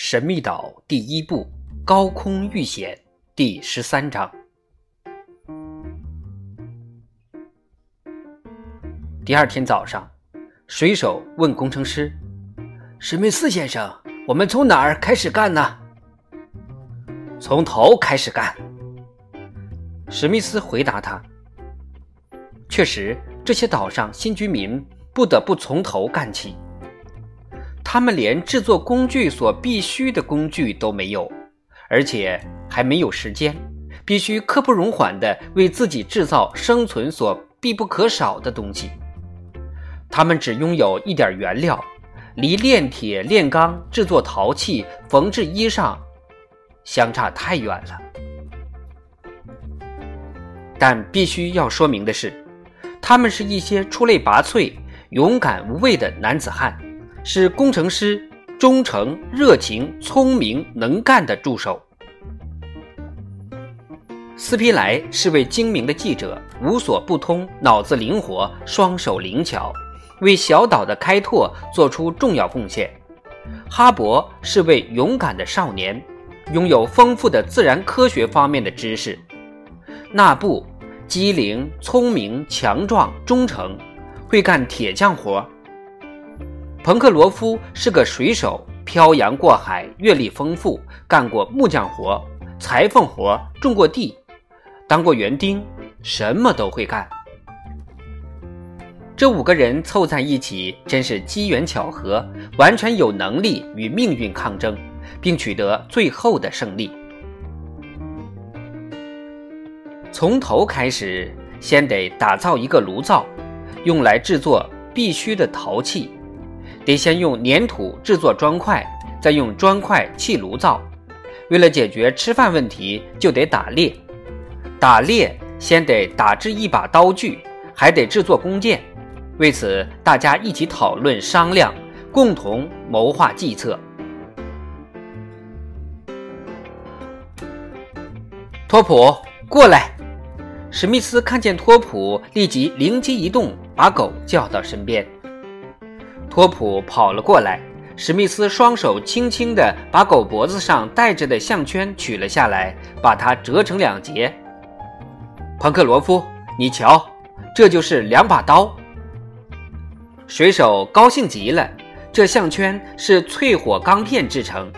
神秘岛第一部高空遇险第十三章。第二天早上，水手问工程师：“史密斯先生，我们从哪儿开始干呢？”“从头开始干。”史密斯回答他。确实，这些岛上新居民不得不从头干起。他们连制作工具所必需的工具都没有，而且还没有时间，必须刻不容缓地为自己制造生存所必不可少的东西。他们只拥有一点原料，离炼铁、炼钢、制作陶器、缝制衣裳，相差太远了。但必须要说明的是，他们是一些出类拔萃、勇敢无畏的男子汉。是工程师忠诚、热情、聪明、能干的助手。斯皮莱是位精明的记者，无所不通，脑子灵活，双手灵巧，为小岛的开拓做出重要贡献。哈勃是位勇敢的少年，拥有丰富的自然科学方面的知识。纳布机灵、聪明、强壮、忠诚，会干铁匠活。彭克罗夫是个水手，漂洋过海，阅历丰富，干过木匠活、裁缝活，种过地，当过园丁，什么都会干。这五个人凑在一起，真是机缘巧合，完全有能力与命运抗争，并取得最后的胜利。从头开始，先得打造一个炉灶，用来制作必须的陶器。得先用粘土制作砖块，再用砖块砌炉灶。为了解决吃饭问题，就得打猎。打猎先得打制一把刀具，还得制作弓箭。为此，大家一起讨论商量，共同谋划计策。托普，过来！史密斯看见托普，立即灵机一动，把狗叫到身边。托普跑了过来，史密斯双手轻轻地把狗脖子上戴着的项圈取了下来，把它折成两截。彭克罗夫，你瞧，这就是两把刀。水手高兴极了，这项圈是淬火钢片制成，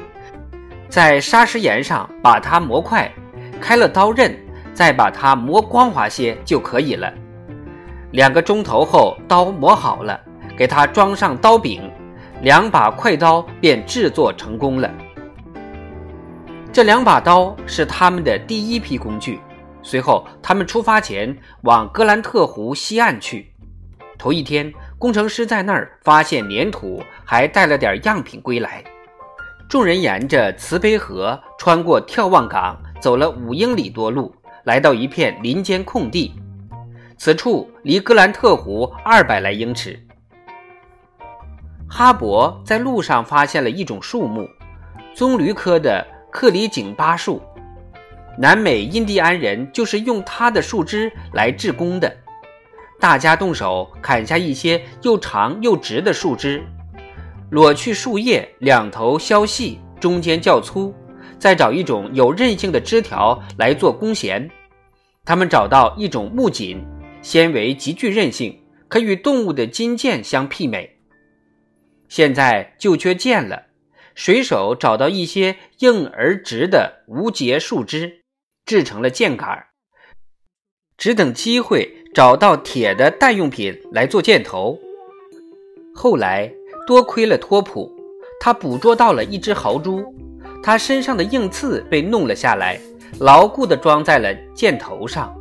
在砂石岩上把它磨快，开了刀刃，再把它磨光滑些就可以了。两个钟头后，刀磨好了。给他装上刀柄，两把快刀便制作成功了。这两把刀是他们的第一批工具。随后，他们出发前往格兰特湖西岸去。头一天，工程师在那儿发现粘土，还带了点样品归来。众人沿着慈悲河，穿过眺望港，走了五英里多路，来到一片林间空地。此处离格兰特湖二百来英尺。哈勃在路上发现了一种树木，棕榈科的克里景巴树。南美印第安人就是用它的树枝来制弓的。大家动手砍下一些又长又直的树枝，裸去树叶，两头削细，中间较粗，再找一种有韧性的枝条来做弓弦。他们找到一种木槿，纤维极具韧性，可与动物的金剑相媲美。现在就缺剑了，水手找到一些硬而直的无节树枝，制成了箭杆只等机会找到铁的代用品来做箭头。后来多亏了托普，他捕捉到了一只豪猪，它身上的硬刺被弄了下来，牢固地装在了箭头上。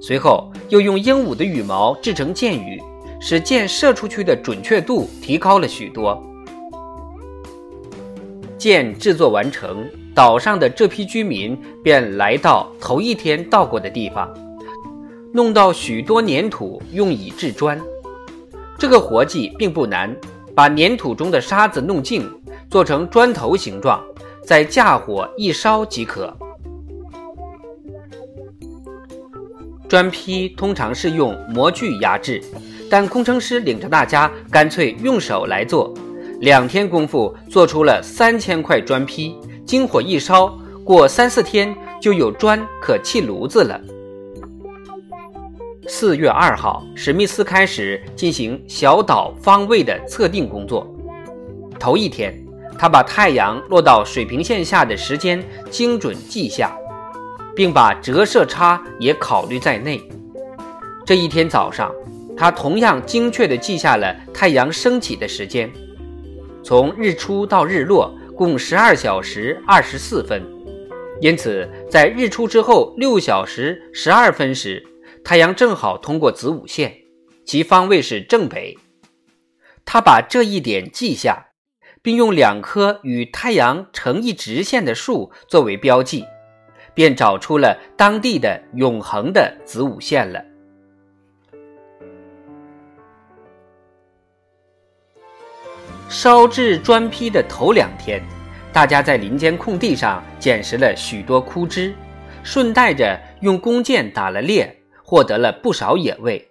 随后又用鹦鹉的羽毛制成箭羽。使箭射出去的准确度提高了许多。箭制作完成，岛上的这批居民便来到头一天到过的地方，弄到许多粘土，用以制砖。这个活计并不难，把粘土中的沙子弄净，做成砖头形状，再架火一烧即可。砖坯通常是用模具压制。但工程师领着大家干脆用手来做，两天功夫做出了三千块砖坯，经火一烧，过三四天就有砖可砌炉子了。四月二号，史密斯开始进行小岛方位的测定工作。头一天，他把太阳落到水平线下的时间精准记下，并把折射差也考虑在内。这一天早上，他同样精确地记下了太阳升起的时间，从日出到日落共十二小时二十四分。因此，在日出之后六小时十二分时。太阳正好通过子午线，其方位是正北。他把这一点记下，并用两棵与太阳成一直线的树作为标记，便找出了当地的永恒的子午线了。烧制砖坯的头两天，大家在林间空地上捡拾了许多枯枝，顺带着用弓箭打了猎。获得了不少野味，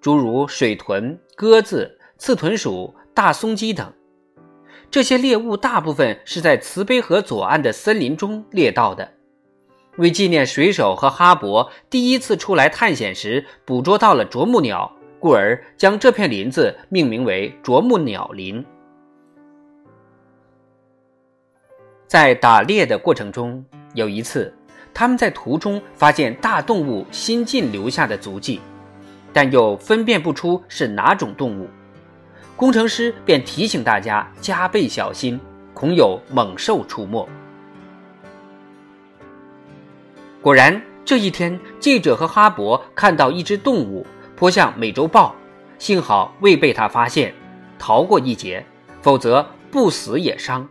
诸如水豚、鸽子、刺豚鼠、大松鸡等。这些猎物大部分是在慈悲河左岸的森林中猎到的。为纪念水手和哈勃第一次出来探险时捕捉到了啄木鸟，故而将这片林子命名为啄木鸟林。在打猎的过程中，有一次。他们在途中发现大动物新近留下的足迹，但又分辨不出是哪种动物。工程师便提醒大家加倍小心，恐有猛兽出没。果然，这一天，记者和哈勃看到一只动物扑向美洲豹，幸好未被他发现，逃过一劫，否则不死也伤。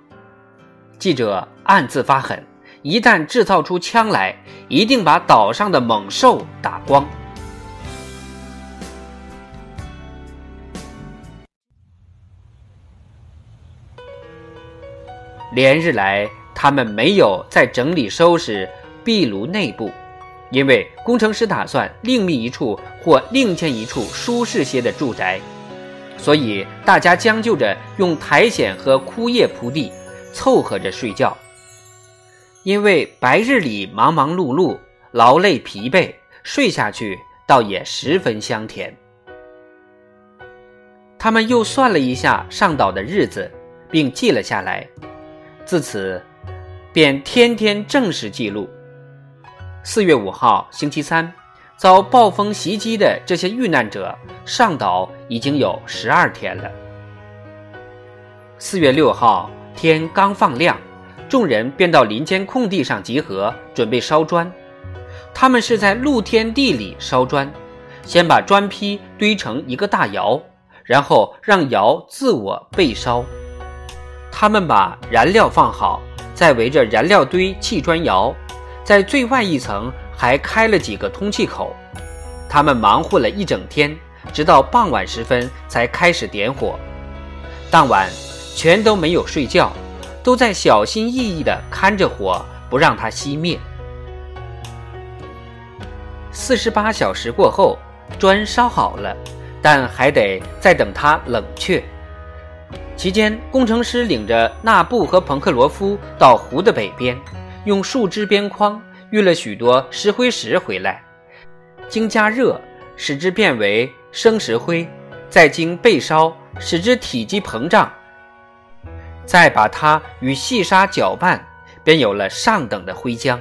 记者暗自发狠。一旦制造出枪来，一定把岛上的猛兽打光。连日来，他们没有在整理收拾壁炉内部，因为工程师打算另觅一处或另建一处舒适些的住宅，所以大家将就着用苔藓和枯叶铺地，凑合着睡觉。因为白日里忙忙碌碌、劳累疲惫，睡下去倒也十分香甜。他们又算了一下上岛的日子，并记了下来。自此，便天天正式记录。四月五号，星期三，遭暴风袭击的这些遇难者上岛已经有十二天了。四月六号，天刚放亮。众人便到林间空地上集合，准备烧砖。他们是在露天地里烧砖，先把砖坯堆成一个大窑，然后让窑自我焙烧。他们把燃料放好，再围着燃料堆砌砖窑，在最外一层还开了几个通气口。他们忙活了一整天，直到傍晚时分才开始点火。当晚全都没有睡觉。都在小心翼翼地看着火，不让它熄灭。四十八小时过后，砖烧好了，但还得再等它冷却。期间，工程师领着纳布和彭克罗夫到湖的北边，用树枝边框运了许多石灰石回来，经加热使之变为生石灰，再经焙烧使之体积膨胀。再把它与细沙搅拌，便有了上等的灰浆。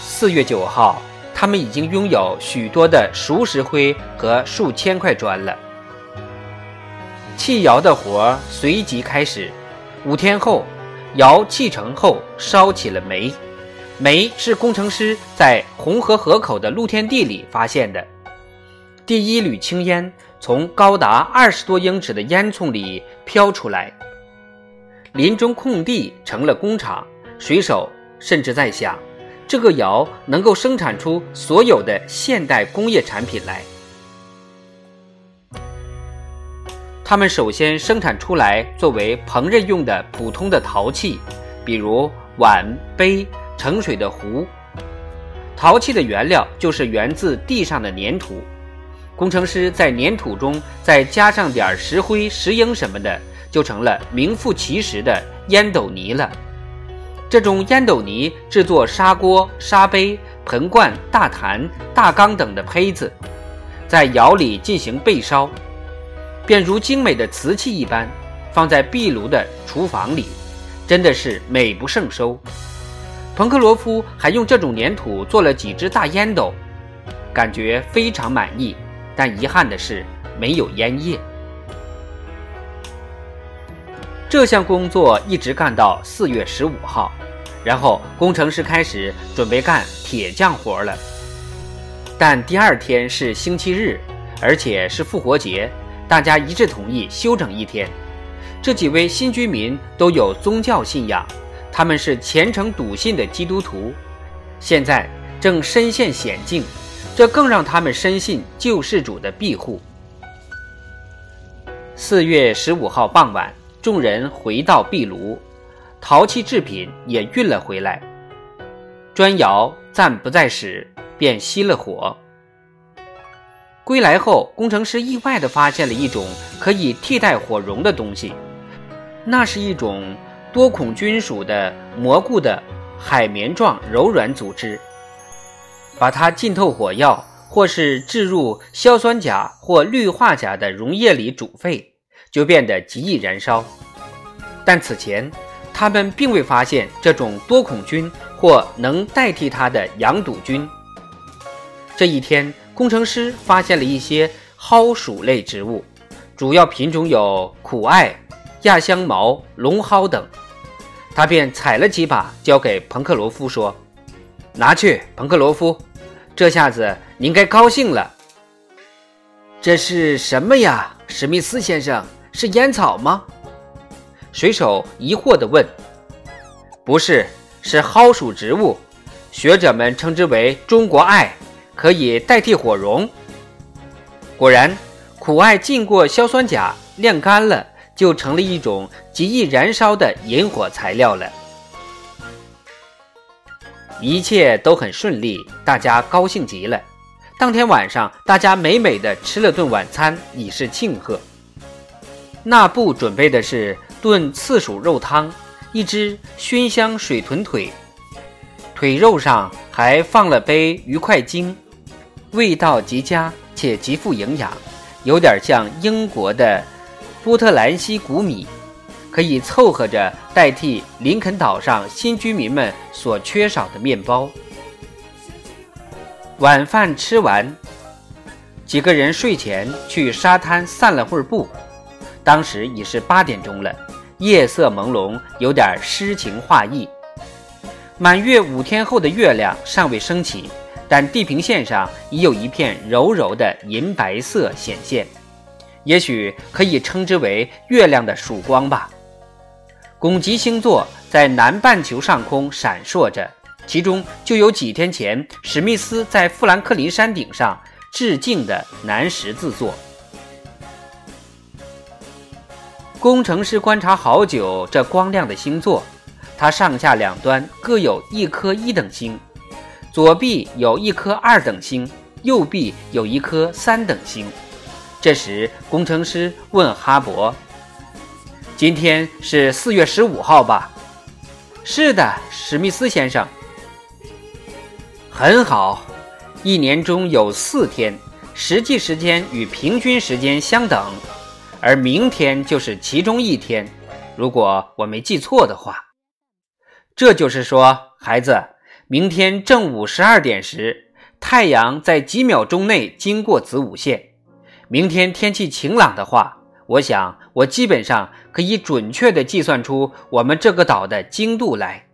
四月九号，他们已经拥有许多的熟石灰和数千块砖了。砌窑的活随即开始。五天后，窑砌成后，烧起了煤。煤是工程师在红河河口的露天地里发现的。第一缕青烟。从高达二十多英尺的烟囱里飘出来，林中空地成了工厂。水手甚至在想，这个窑能够生产出所有的现代工业产品来。他们首先生产出来作为烹饪用的普通的陶器，比如碗、杯、盛水的壶。陶器的原料就是源自地上的粘土。工程师在粘土中再加上点石灰、石英什么的，就成了名副其实的烟斗泥了。这种烟斗泥制作砂锅、砂杯、盆罐、大坛、大缸等的胚子，在窑里进行焙烧，便如精美的瓷器一般，放在壁炉的厨房里，真的是美不胜收。彭克罗夫还用这种粘土做了几只大烟斗，感觉非常满意。但遗憾的是，没有烟叶。这项工作一直干到四月十五号，然后工程师开始准备干铁匠活了。但第二天是星期日，而且是复活节，大家一致同意休整一天。这几位新居民都有宗教信仰，他们是虔诚笃信的基督徒，现在正身陷险境。这更让他们深信救世主的庇护。四月十五号傍晚，众人回到壁炉，陶器制品也运了回来。砖窑暂不再使，便熄了火。归来后，工程师意外地发现了一种可以替代火绒的东西，那是一种多孔菌属的蘑菇的海绵状柔软组织。把它浸透火药，或是置入硝酸钾或氯化钾的溶液里煮沸，就变得极易燃烧。但此前，他们并未发现这种多孔菌或能代替它的羊肚菌。这一天，工程师发现了一些蒿属类植物，主要品种有苦艾、亚香茅、龙蒿等。他便采了几把，交给彭克罗夫说。拿去，彭克罗夫，这下子您该高兴了。这是什么呀，史密斯先生？是烟草吗？水手疑惑地问。不是，是蒿属植物，学者们称之为中国艾，可以代替火绒。果然，苦艾浸过硝酸钾，晾干了，就成了一种极易燃烧的引火材料了。一切都很顺利，大家高兴极了。当天晚上，大家美美的吃了顿晚餐，以示庆贺。那布准备的是炖刺鼠肉汤，一只熏香水豚腿，腿肉上还放了杯鱼块精，味道极佳且极富营养，有点像英国的波特兰西谷米。可以凑合着代替林肯岛上新居民们所缺少的面包。晚饭吃完，几个人睡前去沙滩散了会儿步。当时已是八点钟了，夜色朦胧，有点诗情画意。满月五天后的月亮尚未升起，但地平线上已有一片柔柔的银白色显现，也许可以称之为月亮的曙光吧。拱极星座在南半球上空闪烁着，其中就有几天前史密斯在富兰克林山顶上致敬的南十字座。工程师观察好久这光亮的星座，它上下两端各有一颗一等星，左臂有一颗二等星，右臂有一颗三等星。这时，工程师问哈勃。今天是四月十五号吧？是的，史密斯先生。很好，一年中有四天，实际时间与平均时间相等，而明天就是其中一天，如果我没记错的话。这就是说，孩子，明天正午十二点时，太阳在几秒钟内经过子午线。明天天气晴朗的话。我想，我基本上可以准确地计算出我们这个岛的经度来。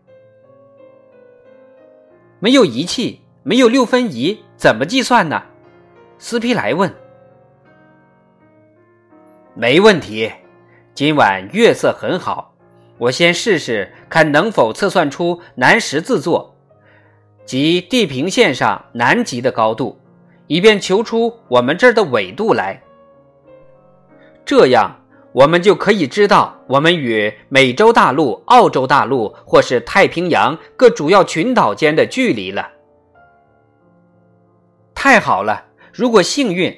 没有仪器，没有六分仪，怎么计算呢？斯皮莱问。没问题，今晚月色很好，我先试试看能否测算出南十字座及地平线上南极的高度，以便求出我们这儿的纬度来。这样，我们就可以知道我们与美洲大陆、澳洲大陆或是太平洋各主要群岛间的距离了。太好了！如果幸运，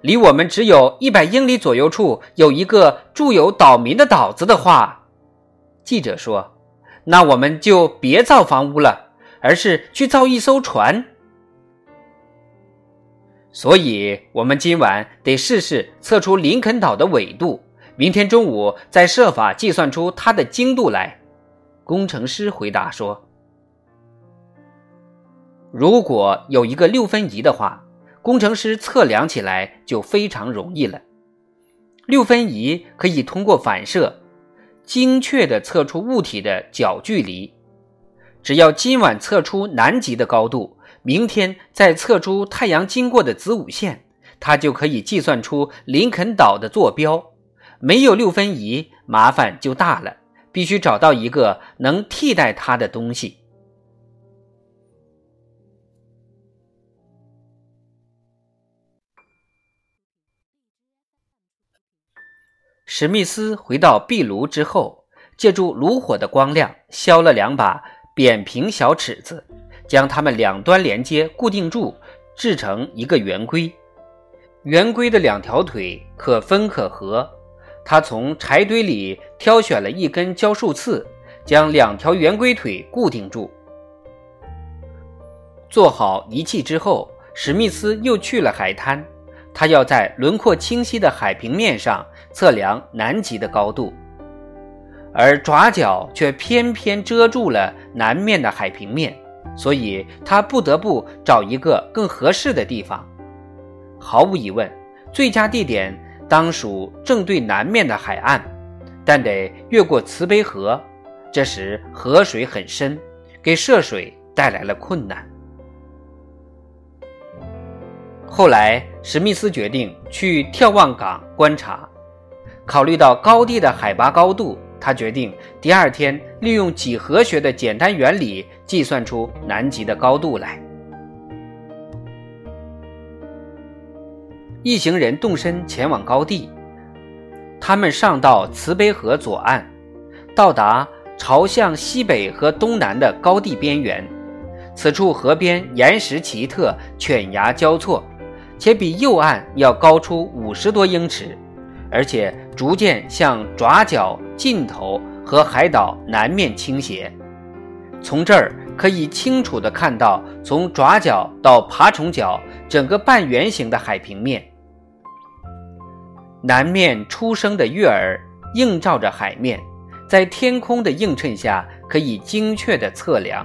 离我们只有一百英里左右处有一个住有岛民的岛子的话，记者说，那我们就别造房屋了，而是去造一艘船。所以，我们今晚得试试测出林肯岛的纬度，明天中午再设法计算出它的精度来。工程师回答说。如果有一个六分仪的话，工程师测量起来就非常容易了。六分仪可以通过反射，精确地测出物体的角距离。只要今晚测出南极的高度，明天再测出太阳经过的子午线，它就可以计算出林肯岛的坐标。没有六分仪，麻烦就大了，必须找到一个能替代它的东西。史密斯回到壁炉之后，借助炉火的光亮，削了两把扁平小尺子，将它们两端连接固定住，制成一个圆规。圆规的两条腿可分可合。他从柴堆里挑选了一根胶树刺，将两条圆规腿固定住。做好仪器之后，史密斯又去了海滩。他要在轮廓清晰的海平面上测量南极的高度，而爪角却偏偏遮住了南面的海平面，所以他不得不找一个更合适的地方。毫无疑问，最佳地点当属正对南面的海岸，但得越过慈悲河，这时河水很深，给涉水带来了困难。后来，史密斯决定去眺望港观察。考虑到高地的海拔高度，他决定第二天利用几何学的简单原理计算出南极的高度来。一行人动身前往高地，他们上到慈悲河左岸，到达朝向西北和东南的高地边缘。此处河边岩石奇特，犬牙交错。且比右岸要高出五十多英尺，而且逐渐向爪角尽头和海岛南面倾斜。从这儿可以清楚地看到从爪角到爬虫角整个半圆形的海平面。南面初升的月儿映照着海面，在天空的映衬下，可以精确地测量。